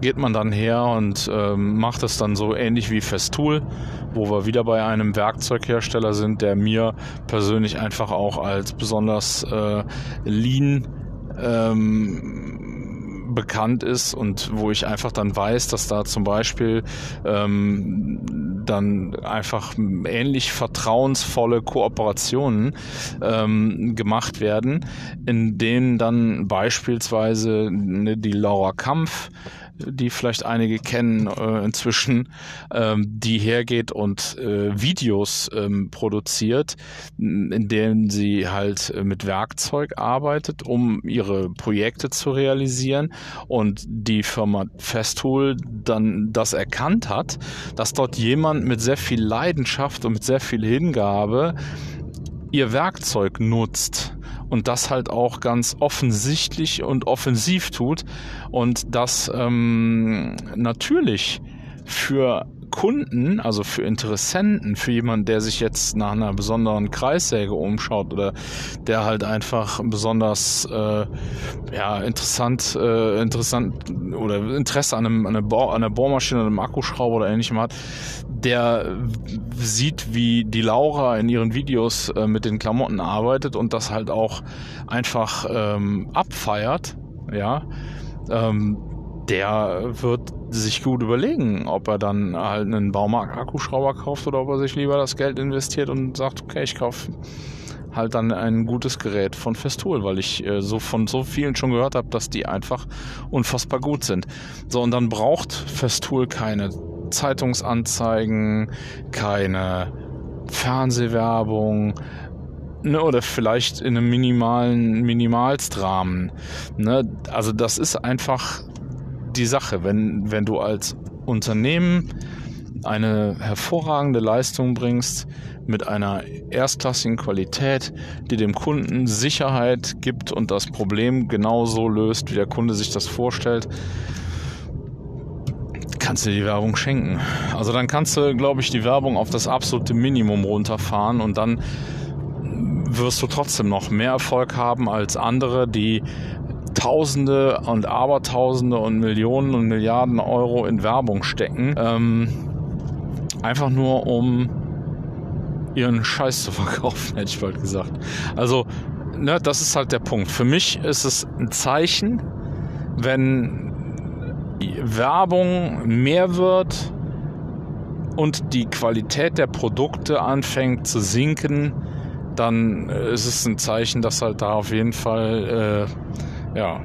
geht man dann her und ähm, macht es dann so ähnlich wie Festool, wo wir wieder bei einem Werkzeughersteller sind, der mir persönlich einfach auch als besonders äh, lean ähm, bekannt ist und wo ich einfach dann weiß, dass da zum Beispiel ähm, dann einfach ähnlich vertrauensvolle Kooperationen ähm, gemacht werden, in denen dann beispielsweise ne, die Laura Kampf die vielleicht einige kennen äh, inzwischen, ähm, die hergeht und äh, Videos ähm, produziert, in denen sie halt äh, mit Werkzeug arbeitet, um ihre Projekte zu realisieren und die Firma Festool dann das erkannt hat, dass dort jemand mit sehr viel Leidenschaft und mit sehr viel Hingabe ihr Werkzeug nutzt und das halt auch ganz offensichtlich und offensiv tut und das ähm, natürlich für Kunden, also für Interessenten, für jemanden, der sich jetzt nach einer besonderen Kreissäge umschaut oder der halt einfach besonders äh, ja, interessant, äh, interessant oder Interesse an, einem, an, einer Bohr, an einer Bohrmaschine, einem Akkuschrauber oder ähnlichem hat, der sieht, wie die Laura in ihren Videos äh, mit den Klamotten arbeitet und das halt auch einfach ähm, abfeiert, ja, ähm, der wird sich gut überlegen, ob er dann halt einen Baumarkt-Akkuschrauber kauft oder ob er sich lieber das Geld investiert und sagt, okay, ich kaufe halt dann ein gutes Gerät von Festool, weil ich äh, so von so vielen schon gehört habe, dass die einfach unfassbar gut sind. So, und dann braucht Festool keine Zeitungsanzeigen, keine Fernsehwerbung, ne, oder vielleicht in einem minimalen Minimalstrahmen. Ne? Also das ist einfach die Sache, wenn, wenn du als Unternehmen eine hervorragende Leistung bringst mit einer erstklassigen Qualität, die dem Kunden Sicherheit gibt und das Problem genauso löst, wie der Kunde sich das vorstellt, kannst du die Werbung schenken. Also dann kannst du, glaube ich, die Werbung auf das absolute Minimum runterfahren und dann wirst du trotzdem noch mehr Erfolg haben als andere, die Tausende und Abertausende und Millionen und Milliarden Euro in Werbung stecken. Ähm, einfach nur um ihren Scheiß zu verkaufen, hätte ich bald gesagt. Also, ne, das ist halt der Punkt. Für mich ist es ein Zeichen, wenn Werbung mehr wird und die Qualität der Produkte anfängt zu sinken, dann ist es ein Zeichen, dass halt da auf jeden Fall äh, ja,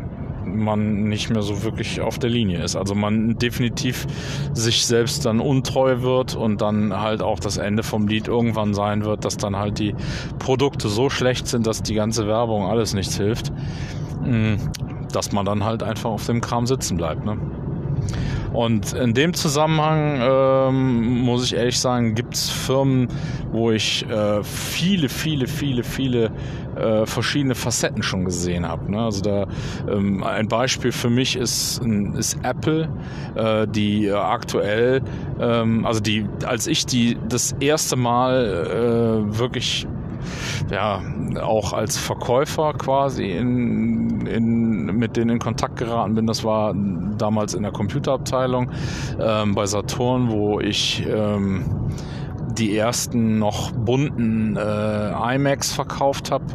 man nicht mehr so wirklich auf der Linie ist. Also man definitiv sich selbst dann untreu wird und dann halt auch das Ende vom Lied irgendwann sein wird, dass dann halt die Produkte so schlecht sind, dass die ganze Werbung alles nichts hilft, mm, dass man dann halt einfach auf dem Kram sitzen bleibt. Ne? Und in dem Zusammenhang ähm, muss ich ehrlich sagen, gibt es Firmen, wo ich äh, viele, viele, viele, viele äh, verschiedene Facetten schon gesehen habe. Ne? Also da ähm, ein Beispiel für mich ist, ist Apple, äh, die äh, aktuell, ähm, also die, als ich die das erste Mal äh, wirklich ja, auch als Verkäufer quasi in, in, mit denen in Kontakt geraten bin. Das war damals in der Computerabteilung ähm, bei Saturn, wo ich ähm, die ersten noch bunten äh, iMacs verkauft habe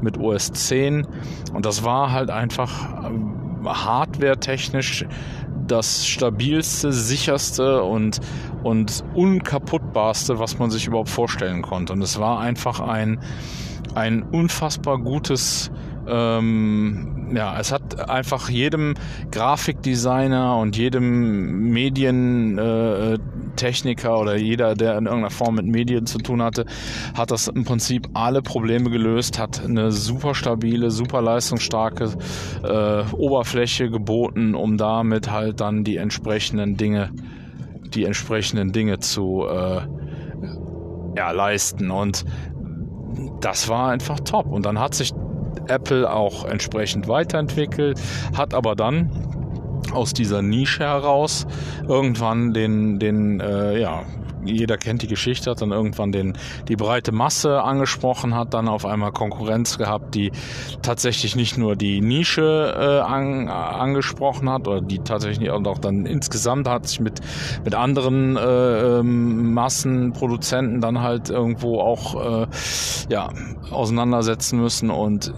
mit OS 10 und das war halt einfach äh, hardware-technisch das stabilste, sicherste und, und unkaputtbarste, was man sich überhaupt vorstellen konnte. Und es war einfach ein, ein unfassbar gutes ähm, ja, es hat einfach jedem Grafikdesigner und jedem Medientechniker äh, oder jeder, der in irgendeiner Form mit Medien zu tun hatte, hat das im Prinzip alle Probleme gelöst, hat eine super stabile, super leistungsstarke äh, Oberfläche geboten, um damit halt dann die entsprechenden Dinge, die entsprechenden Dinge zu äh, ja, leisten. Und das war einfach top. Und dann hat sich Apple auch entsprechend weiterentwickelt, hat aber dann aus dieser Nische heraus. Irgendwann den, den äh, ja, jeder kennt die Geschichte, hat dann irgendwann den, die breite Masse angesprochen, hat dann auf einmal Konkurrenz gehabt, die tatsächlich nicht nur die Nische äh, an, angesprochen hat oder die tatsächlich auch dann insgesamt hat sich mit, mit anderen äh, ähm, Massenproduzenten dann halt irgendwo auch äh, ja, auseinandersetzen müssen. Und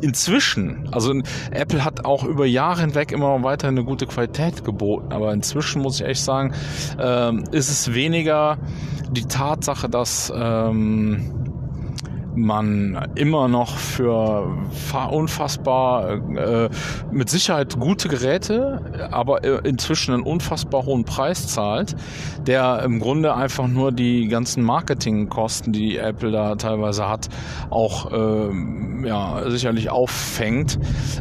inzwischen, also Apple hat auch über Jahre hinweg immer weiter eine gute Qualität geboten, aber inzwischen muss ich echt sagen, ähm, ist es weniger die Tatsache, dass ähm, man immer noch für unfassbar äh, mit Sicherheit gute Geräte, aber äh, inzwischen einen unfassbar hohen Preis zahlt, der im Grunde einfach nur die ganzen Marketingkosten, die Apple da teilweise hat, auch äh, ja, sicherlich auffängt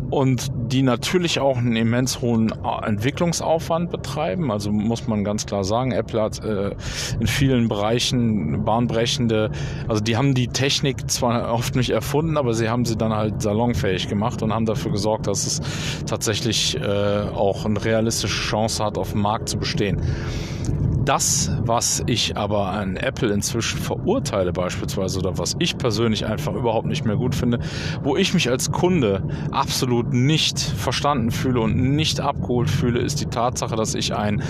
und die natürlich auch einen immens hohen äh, Entwicklungsaufwand betreiben. Also muss man ganz klar sagen, Apple hat äh, in vielen Bereichen bahnbrechende, also die haben die Technik zwar oft nicht erfunden, aber sie haben sie dann halt salonfähig gemacht und haben dafür gesorgt, dass es tatsächlich äh, auch eine realistische Chance hat, auf dem Markt zu bestehen. Das, was ich aber an Apple inzwischen verurteile beispielsweise oder was ich persönlich einfach überhaupt nicht mehr gut finde, wo ich mich als Kunde absolut nicht verstanden fühle und nicht abgeholt fühle, ist die Tatsache, dass ich ein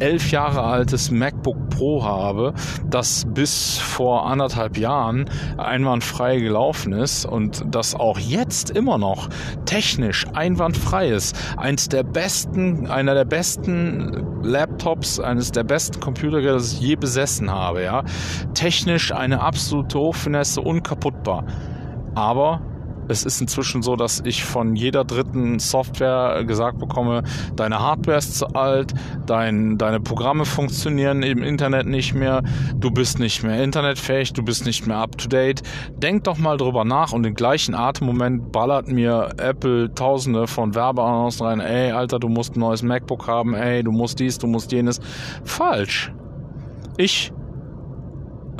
elf Jahre altes MacBook Pro habe, das bis vor anderthalb Jahren einwandfrei gelaufen ist und das auch jetzt immer noch technisch einwandfrei ist. Eins der besten, einer der besten Laptops, eines der besten Computer, das ich je besessen habe, ja. Technisch eine absolute Hochfinesse, unkaputtbar. Aber es ist inzwischen so, dass ich von jeder dritten Software gesagt bekomme, deine Hardware ist zu alt, dein, deine Programme funktionieren im Internet nicht mehr, du bist nicht mehr internetfähig, du bist nicht mehr up-to-date. Denk doch mal drüber nach und im gleichen Atemmoment ballert mir Apple tausende von Werbeannoncen rein, ey, Alter, du musst ein neues MacBook haben, ey, du musst dies, du musst jenes. Falsch. Ich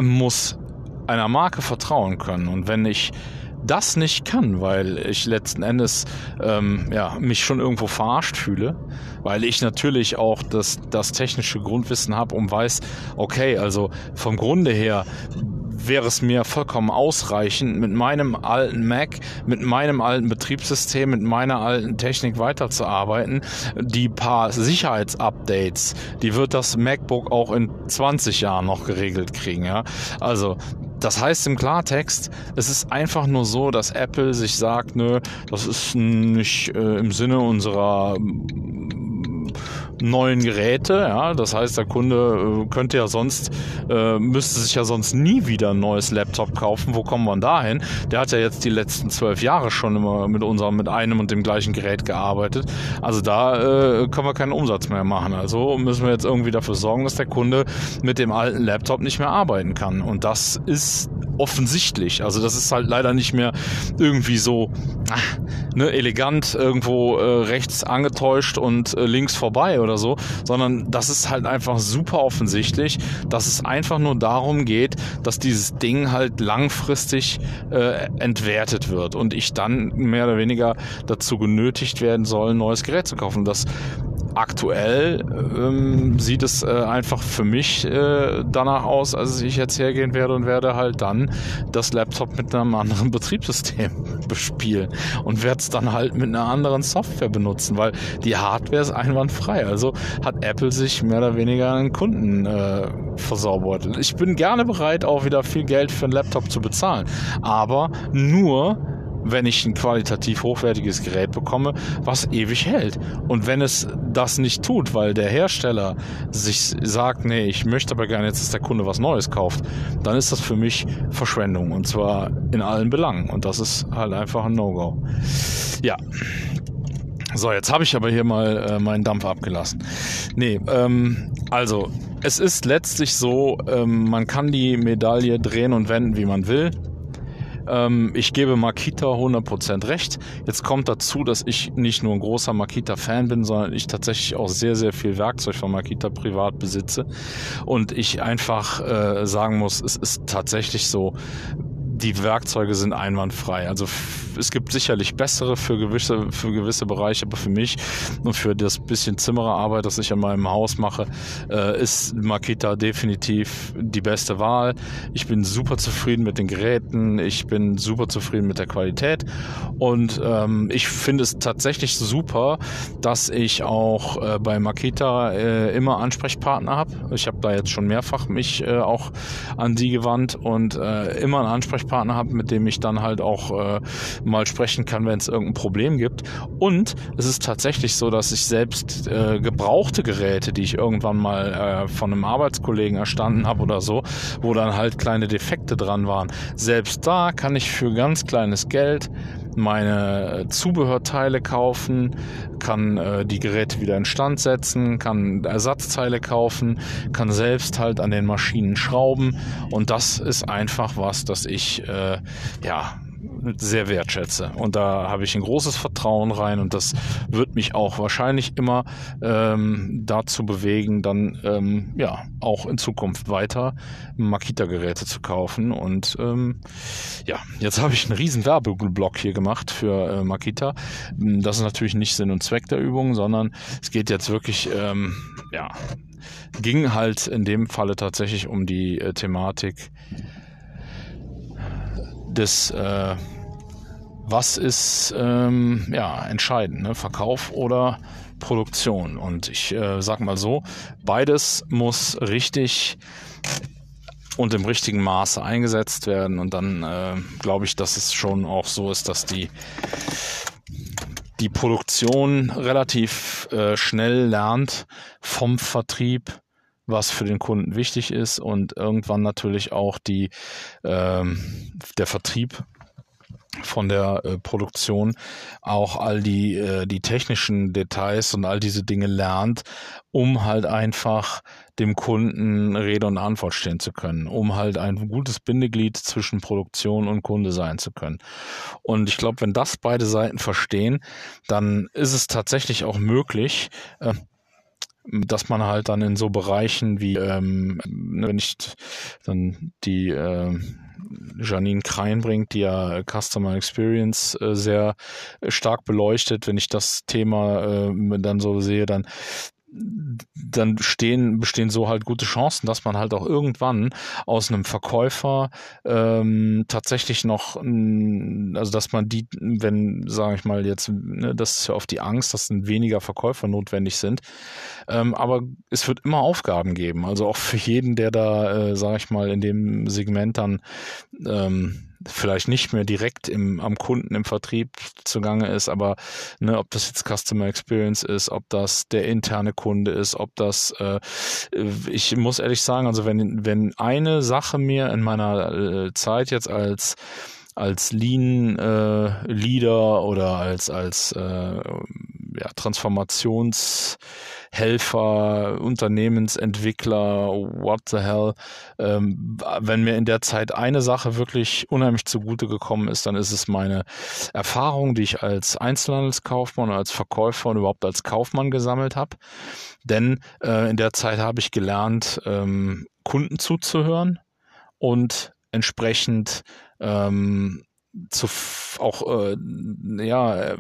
muss einer Marke vertrauen können und wenn ich das nicht kann, weil ich letzten Endes ähm, ja, mich schon irgendwo verarscht fühle, weil ich natürlich auch das, das technische Grundwissen habe und weiß, okay, also vom Grunde her wäre es mir vollkommen ausreichend, mit meinem alten Mac, mit meinem alten Betriebssystem, mit meiner alten Technik weiterzuarbeiten. Die paar Sicherheitsupdates, die wird das MacBook auch in 20 Jahren noch geregelt kriegen. Ja? Also Das heißt im Klartext, es ist einfach nur so, dass Apple sich sagt, nö, das ist nicht äh, im Sinne unserer neuen Geräte. Ja, das heißt, der Kunde äh, könnte ja sonst, äh, müsste sich ja sonst nie wieder ein neues Laptop kaufen. Wo kommen wir dahin? Der hat ja jetzt die letzten zwölf Jahre schon immer mit unserem, mit einem und dem gleichen Gerät gearbeitet. Also da äh, können wir keinen Umsatz mehr machen. Also müssen wir jetzt irgendwie dafür sorgen, dass der Kunde mit dem alten Laptop nicht mehr arbeiten kann. Und das ist offensichtlich. Also das ist halt leider nicht mehr irgendwie so ach, ne, elegant irgendwo äh, rechts angetäuscht und äh, links vorbei oder so, sondern das ist halt einfach super offensichtlich, dass es einfach nur darum geht, dass dieses Ding halt langfristig äh, entwertet wird und ich dann mehr oder weniger dazu genötigt werden soll, ein neues Gerät zu kaufen. Das aktuell ähm, sieht es äh, einfach für mich äh, danach aus, als ich jetzt hergehen werde und werde halt dann das Laptop mit einem anderen Betriebssystem bespielen und werde es dann halt mit einer anderen Software benutzen, weil die Hardware ist einwandfrei. Also hat Apple sich mehr oder weniger einen Kunden äh, versaubert. Ich bin gerne bereit, auch wieder viel Geld für einen Laptop zu bezahlen, aber nur wenn ich ein qualitativ hochwertiges Gerät bekomme, was ewig hält. Und wenn es das nicht tut, weil der Hersteller sich sagt, nee, ich möchte aber gerne jetzt, dass der Kunde was Neues kauft, dann ist das für mich Verschwendung. Und zwar in allen Belangen. Und das ist halt einfach ein No-Go. Ja. So, jetzt habe ich aber hier mal äh, meinen Dampf abgelassen. Nee, ähm, also, es ist letztlich so, ähm, man kann die Medaille drehen und wenden, wie man will. Ähm, ich gebe Makita 100% recht. Jetzt kommt dazu, dass ich nicht nur ein großer Makita-Fan bin, sondern ich tatsächlich auch sehr, sehr viel Werkzeug von Makita privat besitze. Und ich einfach äh, sagen muss, es ist tatsächlich so, die Werkzeuge sind einwandfrei. Also es gibt sicherlich bessere für gewisse, für gewisse Bereiche, aber für mich und für das bisschen Zimmererarbeit, das ich in meinem Haus mache, äh, ist Makita definitiv die beste Wahl. Ich bin super zufrieden mit den Geräten, ich bin super zufrieden mit der Qualität und ähm, ich finde es tatsächlich super, dass ich auch äh, bei Makita äh, immer Ansprechpartner habe. Ich habe da jetzt schon mehrfach mich äh, auch an die gewandt und äh, immer einen Ansprechpartner habe, mit dem ich dann halt auch äh, mal sprechen kann, wenn es irgendein Problem gibt. Und es ist tatsächlich so, dass ich selbst äh, gebrauchte Geräte, die ich irgendwann mal äh, von einem Arbeitskollegen erstanden habe oder so, wo dann halt kleine Defekte dran waren, selbst da kann ich für ganz kleines Geld meine Zubehörteile kaufen, kann äh, die Geräte wieder instand setzen, kann Ersatzteile kaufen, kann selbst halt an den Maschinen schrauben. Und das ist einfach was, das ich äh, ja sehr wertschätze. Und da habe ich ein großes Vertrauen rein und das wird mich auch wahrscheinlich immer ähm, dazu bewegen, dann ähm, ja auch in Zukunft weiter Makita-Geräte zu kaufen. Und ähm, ja, jetzt habe ich einen riesen Werbeblock hier gemacht für äh, Makita. Das ist natürlich nicht Sinn und Zweck der Übung, sondern es geht jetzt wirklich ähm, ja ging halt in dem Falle tatsächlich um die äh, Thematik des äh, was ist ähm, ja entscheidend, ne? Verkauf oder Produktion. Und ich äh, sag mal so, beides muss richtig und im richtigen Maße eingesetzt werden. Und dann äh, glaube ich, dass es schon auch so ist, dass die die Produktion relativ äh, schnell lernt vom Vertrieb was für den Kunden wichtig ist und irgendwann natürlich auch die, ähm, der Vertrieb von der äh, Produktion auch all die, äh, die technischen Details und all diese Dinge lernt, um halt einfach dem Kunden Rede und Antwort stehen zu können, um halt ein gutes Bindeglied zwischen Produktion und Kunde sein zu können. Und ich glaube, wenn das beide Seiten verstehen, dann ist es tatsächlich auch möglich, äh, dass man halt dann in so Bereichen wie, ähm, wenn ich dann die äh, Janine Krein bringt, die ja Customer Experience äh, sehr stark beleuchtet, wenn ich das Thema äh, dann so sehe, dann dann stehen, bestehen so halt gute Chancen, dass man halt auch irgendwann aus einem Verkäufer ähm, tatsächlich noch, also dass man die, wenn, sage ich mal jetzt, ne, das ist ja oft die Angst, dass dann weniger Verkäufer notwendig sind. Ähm, aber es wird immer Aufgaben geben. Also auch für jeden, der da, äh, sage ich mal, in dem Segment dann ähm, vielleicht nicht mehr direkt im, am Kunden im Vertrieb zugange ist, aber ne, ob das jetzt Customer Experience ist, ob das der interne Kunde ist, ob das, äh, ich muss ehrlich sagen, also wenn, wenn eine Sache mir in meiner äh, Zeit jetzt als als Lean äh, Leader oder als als äh, ja, Transformationshelfer, Unternehmensentwickler, what the hell. Ähm, wenn mir in der Zeit eine Sache wirklich unheimlich zugute gekommen ist, dann ist es meine Erfahrung, die ich als Einzelhandelskaufmann, als Verkäufer und überhaupt als Kaufmann gesammelt habe. Denn äh, in der Zeit habe ich gelernt, ähm, Kunden zuzuhören und entsprechend ähm, zu auch äh, ja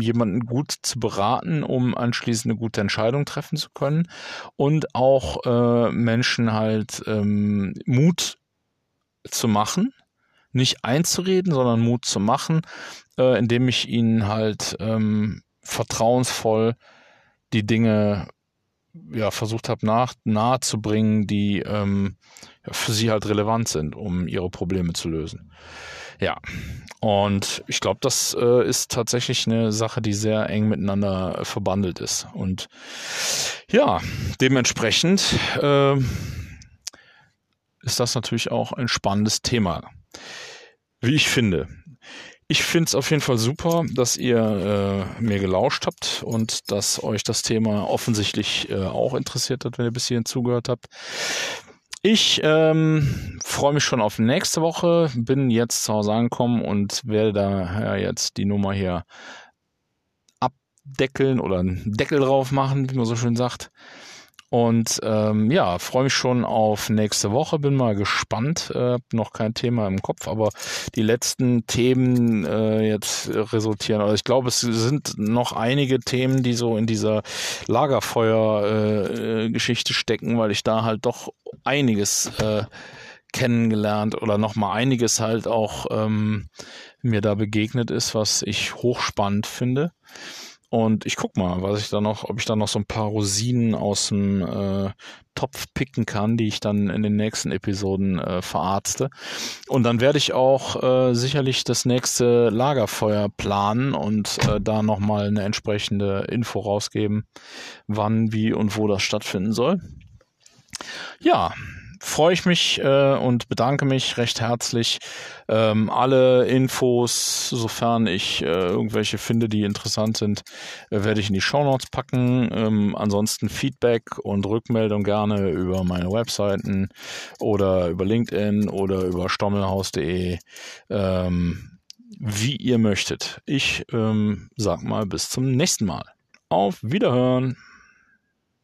jemanden gut zu beraten, um anschließend eine gute Entscheidung treffen zu können und auch äh, Menschen halt ähm, Mut zu machen, nicht einzureden, sondern Mut zu machen, äh, indem ich ihnen halt ähm, vertrauensvoll die Dinge ja versucht habe nach nahe zu bringen, die ähm, für sie halt relevant sind, um ihre Probleme zu lösen. Ja, und ich glaube, das äh, ist tatsächlich eine Sache, die sehr eng miteinander verbandelt ist. Und ja, dementsprechend äh, ist das natürlich auch ein spannendes Thema. Wie ich finde. Ich finde es auf jeden Fall super, dass ihr äh, mir gelauscht habt und dass euch das Thema offensichtlich äh, auch interessiert hat, wenn ihr bis hierhin zugehört habt. Ich ähm, freue mich schon auf nächste Woche, bin jetzt zu Hause angekommen und werde daher jetzt die Nummer hier abdeckeln oder einen Deckel drauf machen, wie man so schön sagt. Und ähm, ja, freue mich schon auf nächste Woche, bin mal gespannt, äh, noch kein Thema im Kopf, aber die letzten Themen äh, jetzt resultieren. Also ich glaube, es sind noch einige Themen, die so in dieser Lagerfeuer-Geschichte äh, stecken, weil ich da halt doch einiges äh, kennengelernt oder noch mal einiges halt auch ähm, mir da begegnet ist, was ich hochspannend finde. Und ich guck mal, was ich da noch, ob ich da noch so ein paar Rosinen aus dem äh, Topf picken kann, die ich dann in den nächsten Episoden äh, verarzte. Und dann werde ich auch äh, sicherlich das nächste Lagerfeuer planen und äh, da nochmal eine entsprechende Info rausgeben, wann, wie und wo das stattfinden soll. Ja, freue ich mich äh, und bedanke mich recht herzlich. Ähm, alle Infos, sofern ich äh, irgendwelche finde, die interessant sind, äh, werde ich in die Show Notes packen. Ähm, ansonsten Feedback und Rückmeldung gerne über meine Webseiten oder über LinkedIn oder über stommelhaus.de. Ähm, wie ihr möchtet. Ich ähm, sag mal bis zum nächsten Mal. Auf Wiederhören.